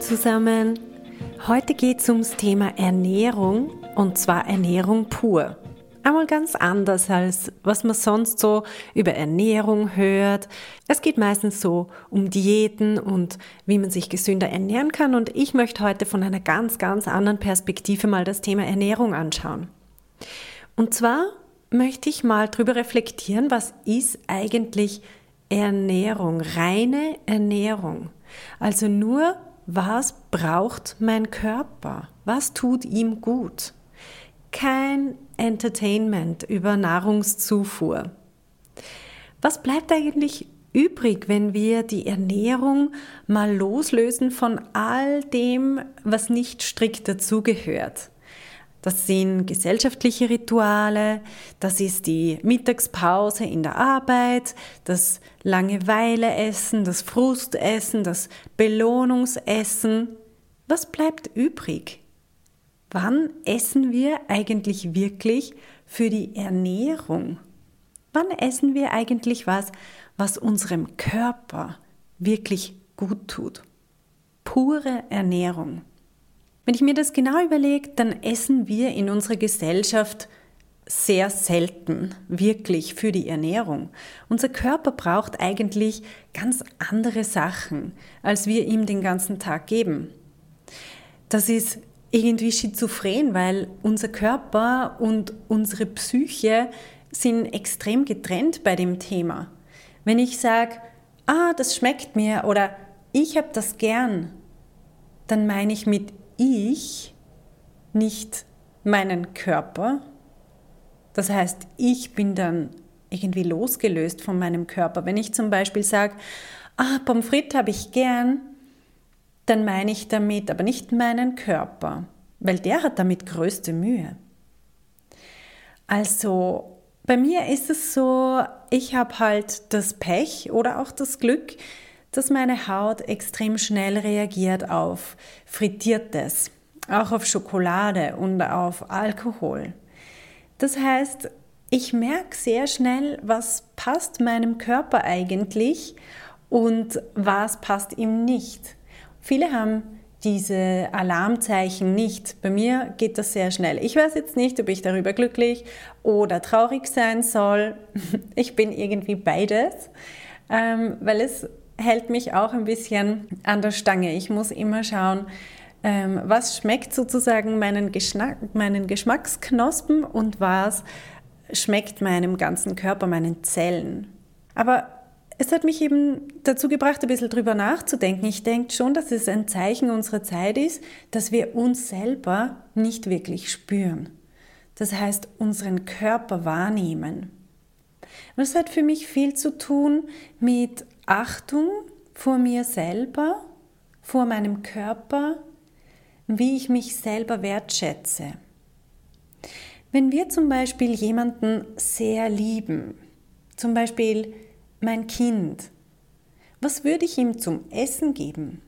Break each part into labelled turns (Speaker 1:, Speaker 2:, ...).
Speaker 1: Zusammen. Heute geht es ums Thema Ernährung und zwar Ernährung pur. Einmal ganz anders als was man sonst so über Ernährung hört. Es geht meistens so um Diäten und wie man sich gesünder ernähren kann und ich möchte heute von einer ganz, ganz anderen Perspektive mal das Thema Ernährung anschauen. Und zwar möchte ich mal drüber reflektieren, was ist eigentlich Ernährung, reine Ernährung. Also nur, was braucht mein Körper? Was tut ihm gut? kein Entertainment über Nahrungszufuhr. Was bleibt eigentlich übrig, wenn wir die Ernährung mal loslösen von all dem, was nicht strikt dazugehört? Das sind gesellschaftliche Rituale, das ist die Mittagspause in der Arbeit, das Langeweileessen, das Frustessen, das Belohnungsessen. Was bleibt übrig? Wann essen wir eigentlich wirklich für die Ernährung? Wann essen wir eigentlich was, was unserem Körper wirklich gut tut? Pure Ernährung. Wenn ich mir das genau überlege, dann essen wir in unserer Gesellschaft sehr selten wirklich für die Ernährung. Unser Körper braucht eigentlich ganz andere Sachen, als wir ihm den ganzen Tag geben. Das ist irgendwie schizophren, weil unser Körper und unsere Psyche sind extrem getrennt bei dem Thema. Wenn ich sage, ah, das schmeckt mir oder ich habe das gern, dann meine ich mit ich nicht meinen Körper. Das heißt, ich bin dann irgendwie losgelöst von meinem Körper. Wenn ich zum Beispiel sage, ah, Pommes frites habe ich gern, dann meine ich damit aber nicht meinen Körper, weil der hat damit größte Mühe. Also bei mir ist es so, ich habe halt das Pech oder auch das Glück, dass meine Haut extrem schnell reagiert auf Frittiertes, auch auf Schokolade und auf Alkohol. Das heißt, ich merke sehr schnell, was passt meinem Körper eigentlich und was passt ihm nicht. Viele haben diese Alarmzeichen nicht. Bei mir geht das sehr schnell. Ich weiß jetzt nicht, ob ich darüber glücklich oder traurig sein soll. Ich bin irgendwie beides, ähm, weil es hält mich auch ein bisschen an der Stange. Ich muss immer schauen, ähm, was schmeckt sozusagen meinen, Geschmack, meinen Geschmacksknospen und was schmeckt meinem ganzen Körper, meinen Zellen. Aber es hat mich eben dazu gebracht, ein bisschen drüber nachzudenken. Ich denke schon, dass es ein Zeichen unserer Zeit ist, dass wir uns selber nicht wirklich spüren. Das heißt, unseren Körper wahrnehmen. Und es hat für mich viel zu tun mit Achtung vor mir selber, vor meinem Körper, wie ich mich selber wertschätze. Wenn wir zum Beispiel jemanden sehr lieben, zum Beispiel mein Kind, was würde ich ihm zum Essen geben?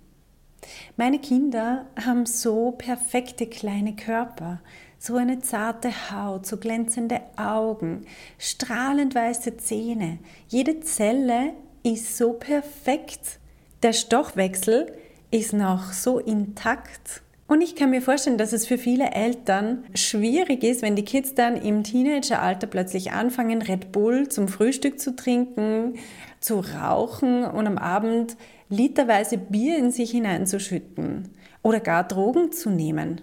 Speaker 1: Meine Kinder haben so perfekte kleine Körper, so eine zarte Haut, so glänzende Augen, strahlend weiße Zähne. Jede Zelle ist so perfekt. Der Stoffwechsel ist noch so intakt. Und ich kann mir vorstellen, dass es für viele Eltern schwierig ist, wenn die Kids dann im Teenageralter plötzlich anfangen, Red Bull zum Frühstück zu trinken, zu rauchen und am Abend literweise Bier in sich hineinzuschütten oder gar Drogen zu nehmen.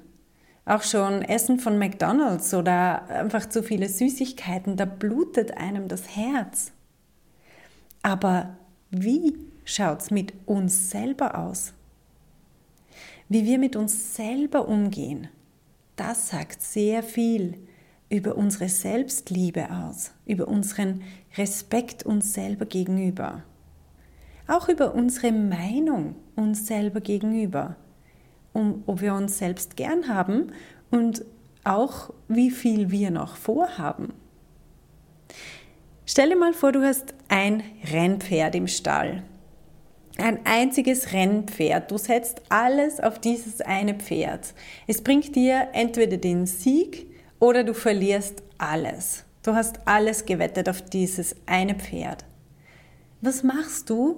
Speaker 1: Auch schon Essen von McDonald's oder einfach zu viele Süßigkeiten, da blutet einem das Herz. Aber wie schaut's mit uns selber aus? Wie wir mit uns selber umgehen, das sagt sehr viel über unsere Selbstliebe aus, über unseren Respekt uns selber gegenüber, auch über unsere Meinung uns selber gegenüber, um, ob wir uns selbst gern haben und auch wie viel wir noch vorhaben. Stell dir mal vor, du hast ein Rennpferd im Stall. Ein einziges Rennpferd. Du setzt alles auf dieses eine Pferd. Es bringt dir entweder den Sieg oder du verlierst alles. Du hast alles gewettet auf dieses eine Pferd. Was machst du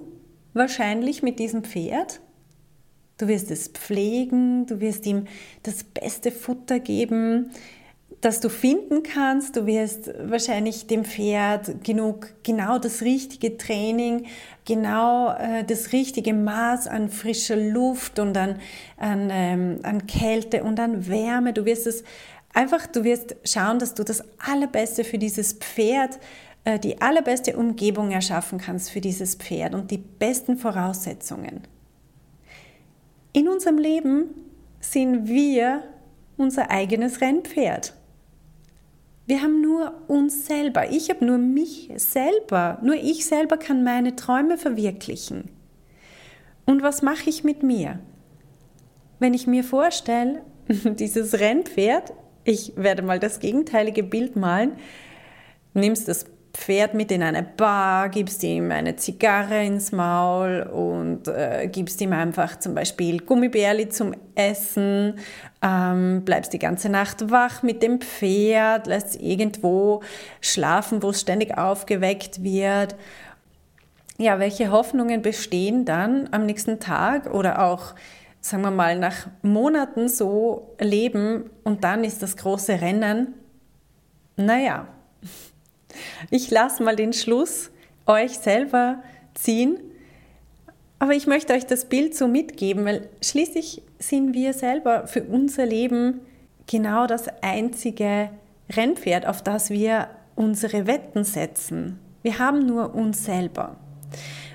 Speaker 1: wahrscheinlich mit diesem Pferd? Du wirst es pflegen, du wirst ihm das beste Futter geben, das du finden kannst. Du wirst wahrscheinlich dem Pferd genug, genau das richtige Training, genau äh, das richtige Maß an frischer Luft und an, an, ähm, an Kälte und an Wärme. Du wirst es einfach, du wirst schauen, dass du das Allerbeste für dieses Pferd, äh, die allerbeste Umgebung erschaffen kannst für dieses Pferd und die besten Voraussetzungen. In unserem Leben sind wir unser eigenes Rennpferd. Wir haben nur uns selber. Ich habe nur mich selber. Nur ich selber kann meine Träume verwirklichen. Und was mache ich mit mir? Wenn ich mir vorstelle, dieses Rennpferd, ich werde mal das gegenteilige Bild malen, nimmst das Pferd mit in eine Bar, gibst ihm eine Zigarre ins Maul und äh, gibst ihm einfach zum Beispiel Gummibärli zum Essen, ähm, bleibst die ganze Nacht wach mit dem Pferd, lässt es irgendwo schlafen, wo es ständig aufgeweckt wird. Ja, welche Hoffnungen bestehen dann am nächsten Tag oder auch, sagen wir mal, nach Monaten so leben und dann ist das große Rennen? Naja, ich lasse mal den Schluss euch selber ziehen. Aber ich möchte euch das Bild so mitgeben, weil schließlich sind wir selber für unser Leben genau das einzige Rennpferd, auf das wir unsere Wetten setzen. Wir haben nur uns selber.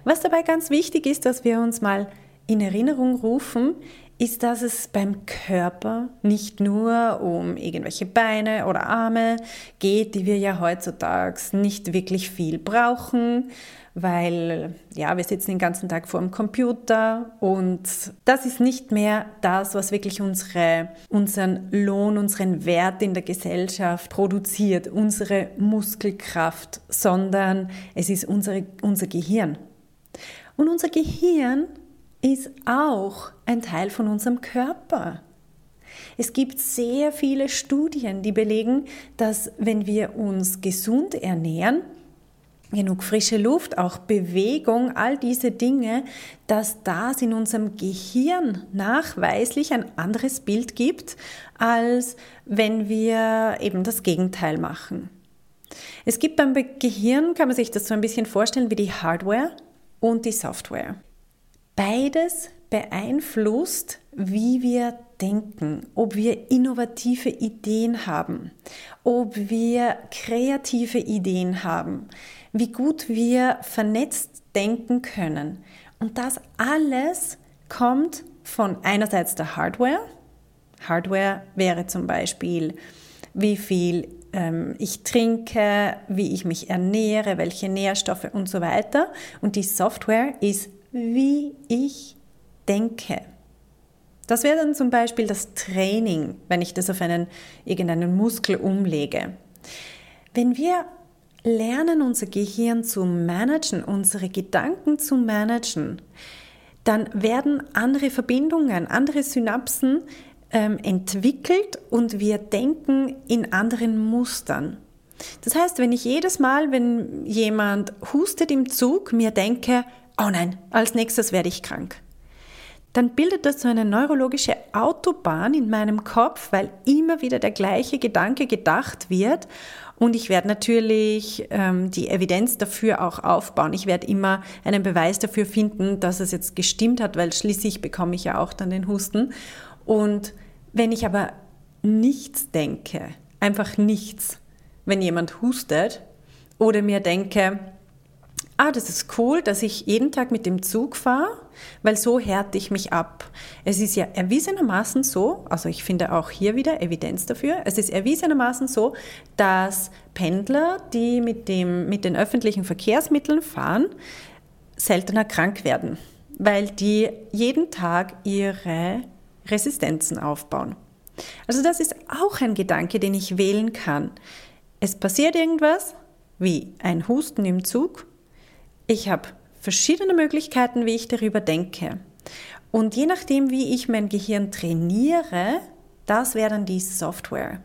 Speaker 1: Was dabei ganz wichtig ist, dass wir uns mal in Erinnerung rufen, ist, dass es beim Körper nicht nur um irgendwelche Beine oder Arme geht, die wir ja heutzutage nicht wirklich viel brauchen, weil ja, wir sitzen den ganzen Tag vor dem Computer und das ist nicht mehr das, was wirklich unsere, unseren Lohn, unseren Wert in der Gesellschaft produziert, unsere Muskelkraft, sondern es ist unsere, unser Gehirn. Und unser Gehirn ist auch ein Teil von unserem Körper. Es gibt sehr viele Studien, die belegen, dass wenn wir uns gesund ernähren, genug frische Luft, auch Bewegung, all diese Dinge, dass das in unserem Gehirn nachweislich ein anderes Bild gibt, als wenn wir eben das Gegenteil machen. Es gibt beim Gehirn, kann man sich das so ein bisschen vorstellen, wie die Hardware und die Software. Beides beeinflusst, wie wir denken, ob wir innovative Ideen haben, ob wir kreative Ideen haben, wie gut wir vernetzt denken können. Und das alles kommt von einerseits der Hardware. Hardware wäre zum Beispiel, wie viel ähm, ich trinke, wie ich mich ernähre, welche Nährstoffe und so weiter. Und die Software ist wie ich denke. Das wäre dann zum Beispiel das Training, wenn ich das auf einen, irgendeinen Muskel umlege. Wenn wir lernen, unser Gehirn zu managen, unsere Gedanken zu managen, dann werden andere Verbindungen, andere Synapsen ähm, entwickelt und wir denken in anderen Mustern. Das heißt, wenn ich jedes Mal, wenn jemand hustet im Zug, mir denke, oh nein, als nächstes werde ich krank. Dann bildet das so eine neurologische Autobahn in meinem Kopf, weil immer wieder der gleiche Gedanke gedacht wird. Und ich werde natürlich ähm, die Evidenz dafür auch aufbauen. Ich werde immer einen Beweis dafür finden, dass es jetzt gestimmt hat, weil schließlich bekomme ich ja auch dann den Husten. Und wenn ich aber nichts denke, einfach nichts, wenn jemand hustet oder mir denke, ah, das ist cool, dass ich jeden Tag mit dem Zug fahre, weil so härte ich mich ab. Es ist ja erwiesenermaßen so, also ich finde auch hier wieder Evidenz dafür, es ist erwiesenermaßen so, dass Pendler, die mit, dem, mit den öffentlichen Verkehrsmitteln fahren, seltener krank werden, weil die jeden Tag ihre Resistenzen aufbauen. Also das ist auch ein Gedanke, den ich wählen kann. Es passiert irgendwas, wie ein Husten im Zug. Ich habe verschiedene Möglichkeiten, wie ich darüber denke. Und je nachdem, wie ich mein Gehirn trainiere, das wäre dann die Software.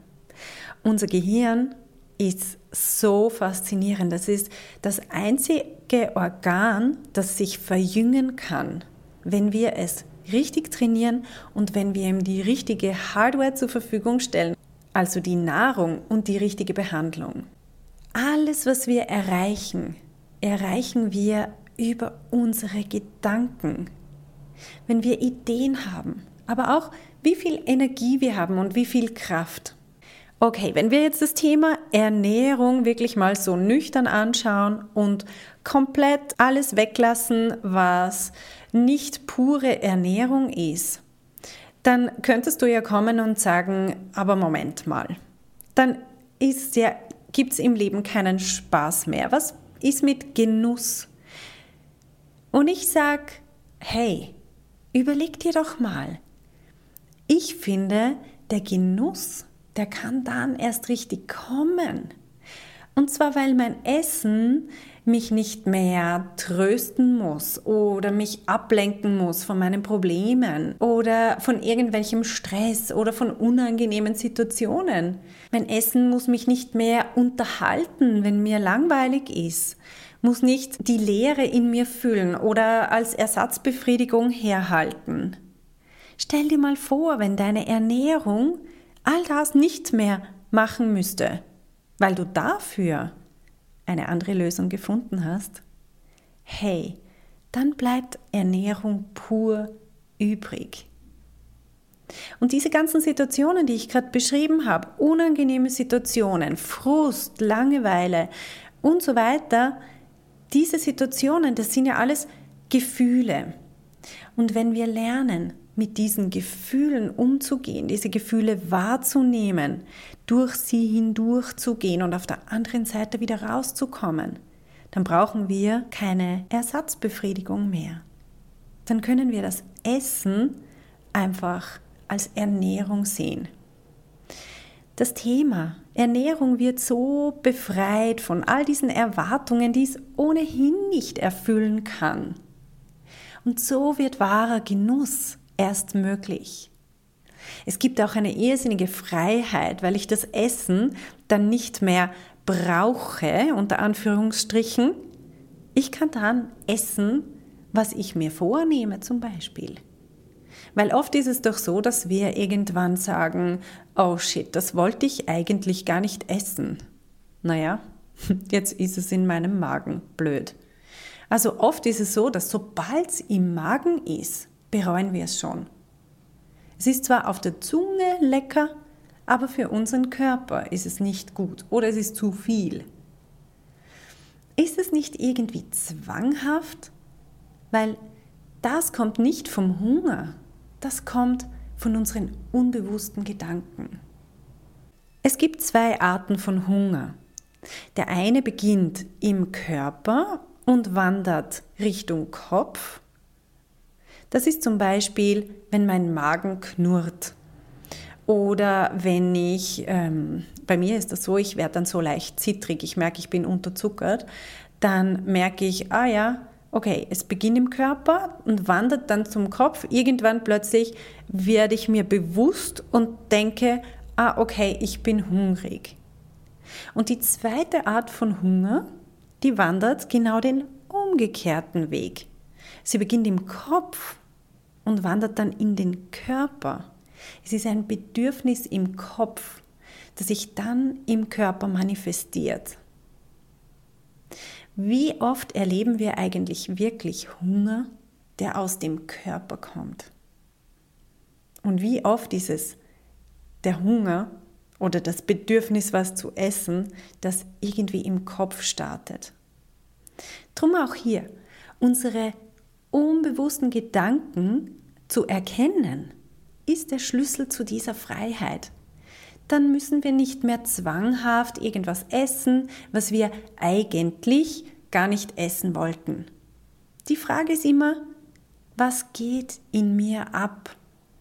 Speaker 1: Unser Gehirn ist so faszinierend. Das ist das einzige Organ, das sich verjüngen kann, wenn wir es richtig trainieren und wenn wir ihm die richtige Hardware zur Verfügung stellen, also die Nahrung und die richtige Behandlung. Alles, was wir erreichen, erreichen wir über unsere Gedanken. Wenn wir Ideen haben, aber auch wie viel Energie wir haben und wie viel Kraft. Okay, wenn wir jetzt das Thema Ernährung wirklich mal so nüchtern anschauen und komplett alles weglassen, was nicht pure Ernährung ist, dann könntest du ja kommen und sagen, aber Moment mal, dann ist ja, gibt es im Leben keinen Spaß mehr. Was ist mit Genuss? Und ich sage, hey, überleg dir doch mal. Ich finde, der Genuss der kann dann erst richtig kommen. Und zwar, weil mein Essen mich nicht mehr trösten muss oder mich ablenken muss von meinen Problemen oder von irgendwelchem Stress oder von unangenehmen Situationen. Mein Essen muss mich nicht mehr unterhalten, wenn mir langweilig ist, muss nicht die Leere in mir füllen oder als Ersatzbefriedigung herhalten. Stell dir mal vor, wenn deine Ernährung all das nicht mehr machen müsste, weil du dafür eine andere Lösung gefunden hast, hey, dann bleibt Ernährung pur übrig. Und diese ganzen Situationen, die ich gerade beschrieben habe, unangenehme Situationen, Frust, Langeweile und so weiter, diese Situationen, das sind ja alles Gefühle. Und wenn wir lernen, mit diesen Gefühlen umzugehen, diese Gefühle wahrzunehmen, durch sie hindurch zu gehen und auf der anderen Seite wieder rauszukommen, dann brauchen wir keine Ersatzbefriedigung mehr. Dann können wir das Essen einfach als Ernährung sehen. Das Thema Ernährung wird so befreit von all diesen Erwartungen, die es ohnehin nicht erfüllen kann. Und so wird wahrer Genuss erst möglich. Es gibt auch eine irrsinnige Freiheit, weil ich das Essen dann nicht mehr brauche, unter Anführungsstrichen. Ich kann dann essen, was ich mir vornehme zum Beispiel. Weil oft ist es doch so, dass wir irgendwann sagen, oh shit, das wollte ich eigentlich gar nicht essen. Naja, jetzt ist es in meinem Magen blöd. Also oft ist es so, dass sobald es im Magen ist, bereuen wir es schon. Es ist zwar auf der Zunge lecker, aber für unseren Körper ist es nicht gut oder es ist zu viel. Ist es nicht irgendwie zwanghaft? Weil das kommt nicht vom Hunger, das kommt von unseren unbewussten Gedanken. Es gibt zwei Arten von Hunger. Der eine beginnt im Körper und wandert Richtung Kopf das ist zum Beispiel, wenn mein Magen knurrt oder wenn ich, ähm, bei mir ist das so, ich werde dann so leicht zittrig, ich merke, ich bin unterzuckert, dann merke ich, ah ja, okay, es beginnt im Körper und wandert dann zum Kopf. Irgendwann plötzlich werde ich mir bewusst und denke, ah okay, ich bin hungrig. Und die zweite Art von Hunger, die wandert genau den umgekehrten Weg. Sie beginnt im Kopf und wandert dann in den Körper. Es ist ein Bedürfnis im Kopf, das sich dann im Körper manifestiert. Wie oft erleben wir eigentlich wirklich Hunger, der aus dem Körper kommt? Und wie oft ist es der Hunger oder das Bedürfnis, was zu essen, das irgendwie im Kopf startet? Drum auch hier, unsere unbewussten Gedanken zu erkennen, ist der Schlüssel zu dieser Freiheit. Dann müssen wir nicht mehr zwanghaft irgendwas essen, was wir eigentlich gar nicht essen wollten. Die Frage ist immer, was geht in mir ab,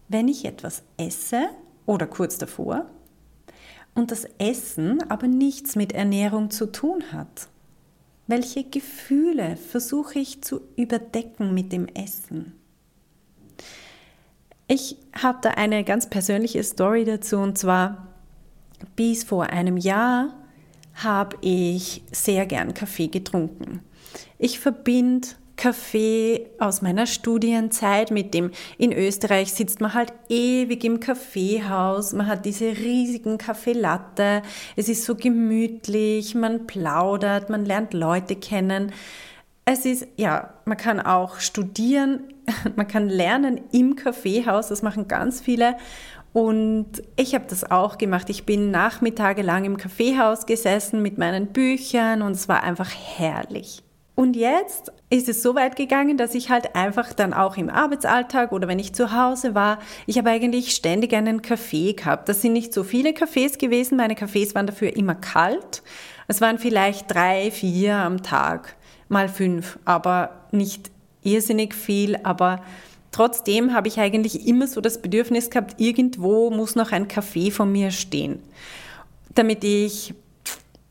Speaker 1: wenn ich etwas esse oder kurz davor und das Essen aber nichts mit Ernährung zu tun hat? Welche Gefühle versuche ich zu überdecken mit dem Essen? Ich habe da eine ganz persönliche Story dazu und zwar bis vor einem Jahr habe ich sehr gern Kaffee getrunken. Ich verbinde Kaffee aus meiner Studienzeit mit dem, in Österreich sitzt man halt ewig im Kaffeehaus, man hat diese riesigen Kaffeelatte, es ist so gemütlich, man plaudert, man lernt Leute kennen. Es ist, ja, man kann auch studieren, man kann lernen im Kaffeehaus, das machen ganz viele. Und ich habe das auch gemacht. Ich bin nachmittagelang im Kaffeehaus gesessen mit meinen Büchern und es war einfach herrlich. Und jetzt ist es so weit gegangen, dass ich halt einfach dann auch im Arbeitsalltag oder wenn ich zu Hause war, ich habe eigentlich ständig einen Kaffee gehabt. Das sind nicht so viele Kaffees gewesen. Meine Kaffees waren dafür immer kalt. Es waren vielleicht drei, vier am Tag, mal fünf, aber nicht irrsinnig viel. Aber trotzdem habe ich eigentlich immer so das Bedürfnis gehabt, irgendwo muss noch ein Kaffee von mir stehen, damit ich,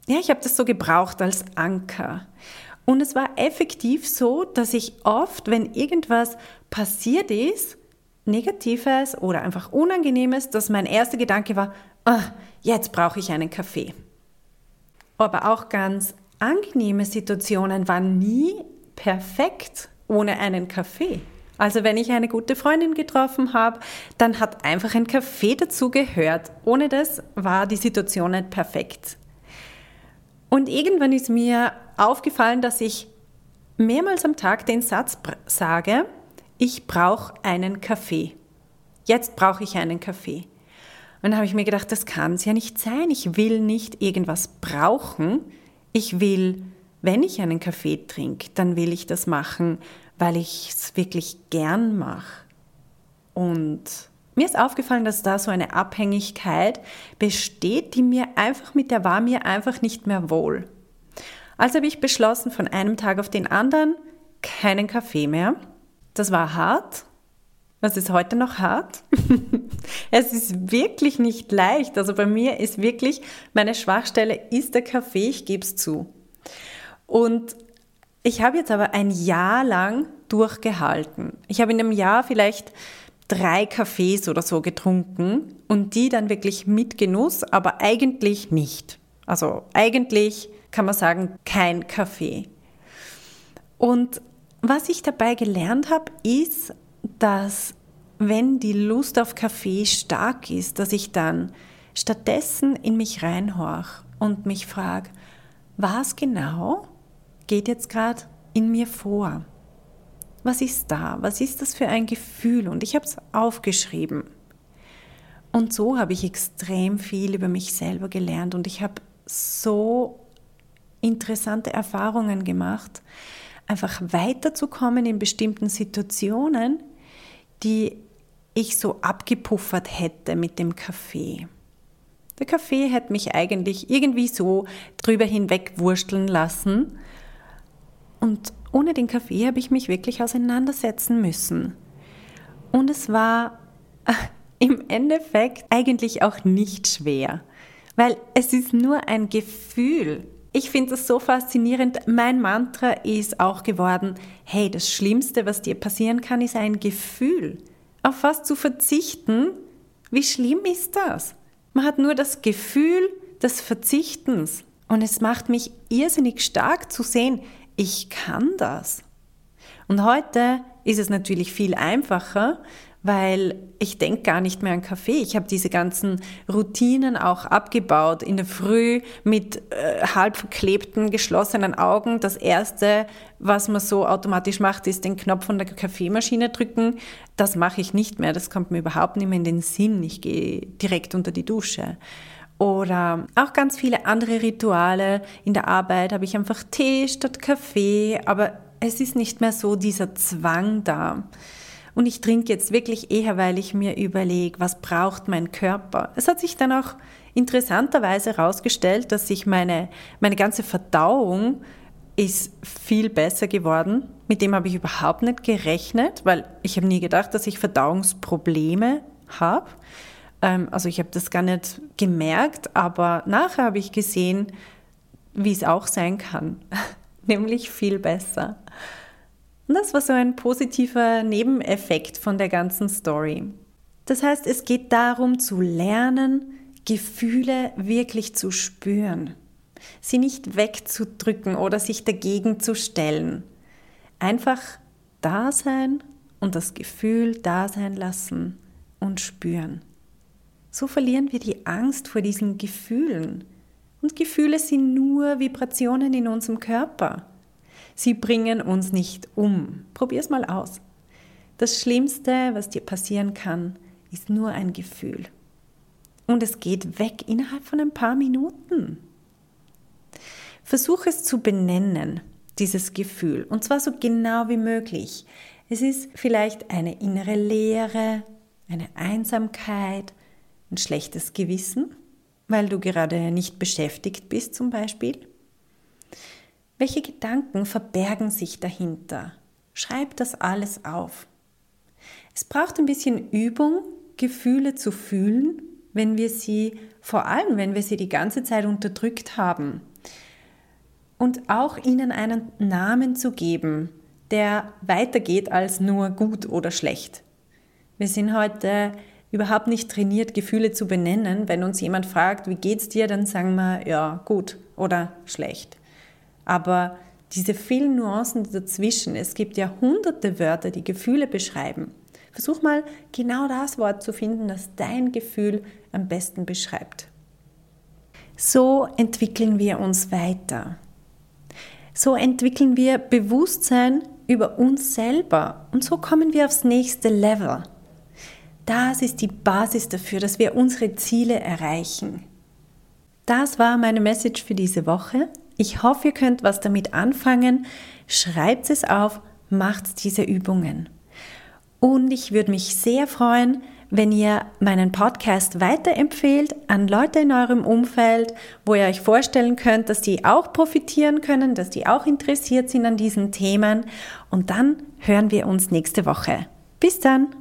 Speaker 1: ja, ich habe das so gebraucht als Anker. Und es war effektiv so, dass ich oft, wenn irgendwas passiert ist, Negatives oder einfach Unangenehmes, dass mein erster Gedanke war, oh, jetzt brauche ich einen Kaffee. Aber auch ganz angenehme Situationen waren nie perfekt ohne einen Kaffee. Also wenn ich eine gute Freundin getroffen habe, dann hat einfach ein Kaffee dazu gehört. Ohne das war die Situation nicht perfekt. Und irgendwann ist mir aufgefallen, dass ich mehrmals am Tag den Satz sage, ich brauche einen Kaffee. Jetzt brauche ich einen Kaffee. Und dann habe ich mir gedacht, das kann es ja nicht sein. Ich will nicht irgendwas brauchen. Ich will, wenn ich einen Kaffee trinke, dann will ich das machen, weil ich es wirklich gern mache. Und mir ist aufgefallen, dass da so eine Abhängigkeit besteht, die mir einfach mit der war mir einfach nicht mehr wohl. Also habe ich beschlossen, von einem Tag auf den anderen keinen Kaffee mehr. Das war hart. Was ist heute noch hart? es ist wirklich nicht leicht. Also bei mir ist wirklich, meine Schwachstelle ist der Kaffee, ich gebe es zu. Und ich habe jetzt aber ein Jahr lang durchgehalten. Ich habe in einem Jahr vielleicht drei Kaffees oder so getrunken und die dann wirklich mit Genuss, aber eigentlich nicht. Also eigentlich kann man sagen, kein Kaffee. Und was ich dabei gelernt habe, ist, dass wenn die Lust auf Kaffee stark ist, dass ich dann stattdessen in mich reinhorch und mich frage, was genau geht jetzt gerade in mir vor? Was ist da? Was ist das für ein Gefühl? Und ich habe es aufgeschrieben. Und so habe ich extrem viel über mich selber gelernt und ich habe so interessante Erfahrungen gemacht, einfach weiterzukommen in bestimmten Situationen, die ich so abgepuffert hätte mit dem Kaffee. Der Kaffee hätte mich eigentlich irgendwie so drüber hinweg wursteln lassen. Und ohne den Kaffee habe ich mich wirklich auseinandersetzen müssen. Und es war äh, im Endeffekt eigentlich auch nicht schwer, weil es ist nur ein Gefühl. Ich finde es so faszinierend. Mein Mantra ist auch geworden, hey, das Schlimmste, was dir passieren kann, ist ein Gefühl. Auf was zu verzichten, wie schlimm ist das? Man hat nur das Gefühl des Verzichtens. Und es macht mich irrsinnig stark zu sehen, ich kann das. Und heute ist es natürlich viel einfacher, weil ich denke gar nicht mehr an Kaffee. Ich habe diese ganzen Routinen auch abgebaut. In der Früh mit äh, halb verklebten, geschlossenen Augen. Das Erste, was man so automatisch macht, ist den Knopf von der Kaffeemaschine drücken. Das mache ich nicht mehr. Das kommt mir überhaupt nicht mehr in den Sinn. Ich gehe direkt unter die Dusche. Oder auch ganz viele andere Rituale. In der Arbeit habe ich einfach Tee statt Kaffee, aber es ist nicht mehr so dieser Zwang da. Und ich trinke jetzt wirklich eher, weil ich mir überlege, was braucht mein Körper. Es hat sich dann auch interessanterweise herausgestellt, dass sich meine, meine ganze Verdauung ist viel besser geworden. Mit dem habe ich überhaupt nicht gerechnet, weil ich habe nie gedacht, dass ich Verdauungsprobleme habe. Ähm, also ich habe das gar nicht gemerkt, aber nachher habe ich gesehen, wie es auch sein kann, nämlich viel besser. Und das war so ein positiver Nebeneffekt von der ganzen Story. Das heißt, es geht darum zu lernen, Gefühle wirklich zu spüren, sie nicht wegzudrücken oder sich dagegen zu stellen. Einfach da sein und das Gefühl da sein lassen und spüren. So verlieren wir die Angst vor diesen Gefühlen. Und Gefühle sind nur Vibrationen in unserem Körper. Sie bringen uns nicht um. Probier's mal aus. Das Schlimmste, was dir passieren kann, ist nur ein Gefühl. Und es geht weg innerhalb von ein paar Minuten. Versuch es zu benennen, dieses Gefühl, und zwar so genau wie möglich. Es ist vielleicht eine innere Leere, eine Einsamkeit, ein schlechtes Gewissen, weil du gerade nicht beschäftigt bist zum Beispiel. Welche Gedanken verbergen sich dahinter? Schreib das alles auf. Es braucht ein bisschen Übung, Gefühle zu fühlen, wenn wir sie, vor allem wenn wir sie die ganze Zeit unterdrückt haben. Und auch ihnen einen Namen zu geben, der weitergeht als nur gut oder schlecht. Wir sind heute überhaupt nicht trainiert, Gefühle zu benennen. Wenn uns jemand fragt, wie geht's dir, dann sagen wir ja, gut oder schlecht. Aber diese vielen Nuancen dazwischen, es gibt ja hunderte Wörter, die Gefühle beschreiben. Versuch mal genau das Wort zu finden, das dein Gefühl am besten beschreibt. So entwickeln wir uns weiter. So entwickeln wir Bewusstsein über uns selber und so kommen wir aufs nächste Level. Das ist die Basis dafür, dass wir unsere Ziele erreichen. Das war meine Message für diese Woche. Ich hoffe, ihr könnt was damit anfangen. Schreibt es auf, macht diese Übungen. Und ich würde mich sehr freuen, wenn ihr meinen Podcast weiterempfehlt an Leute in eurem Umfeld, wo ihr euch vorstellen könnt, dass die auch profitieren können, dass die auch interessiert sind an diesen Themen. Und dann hören wir uns nächste Woche. Bis dann!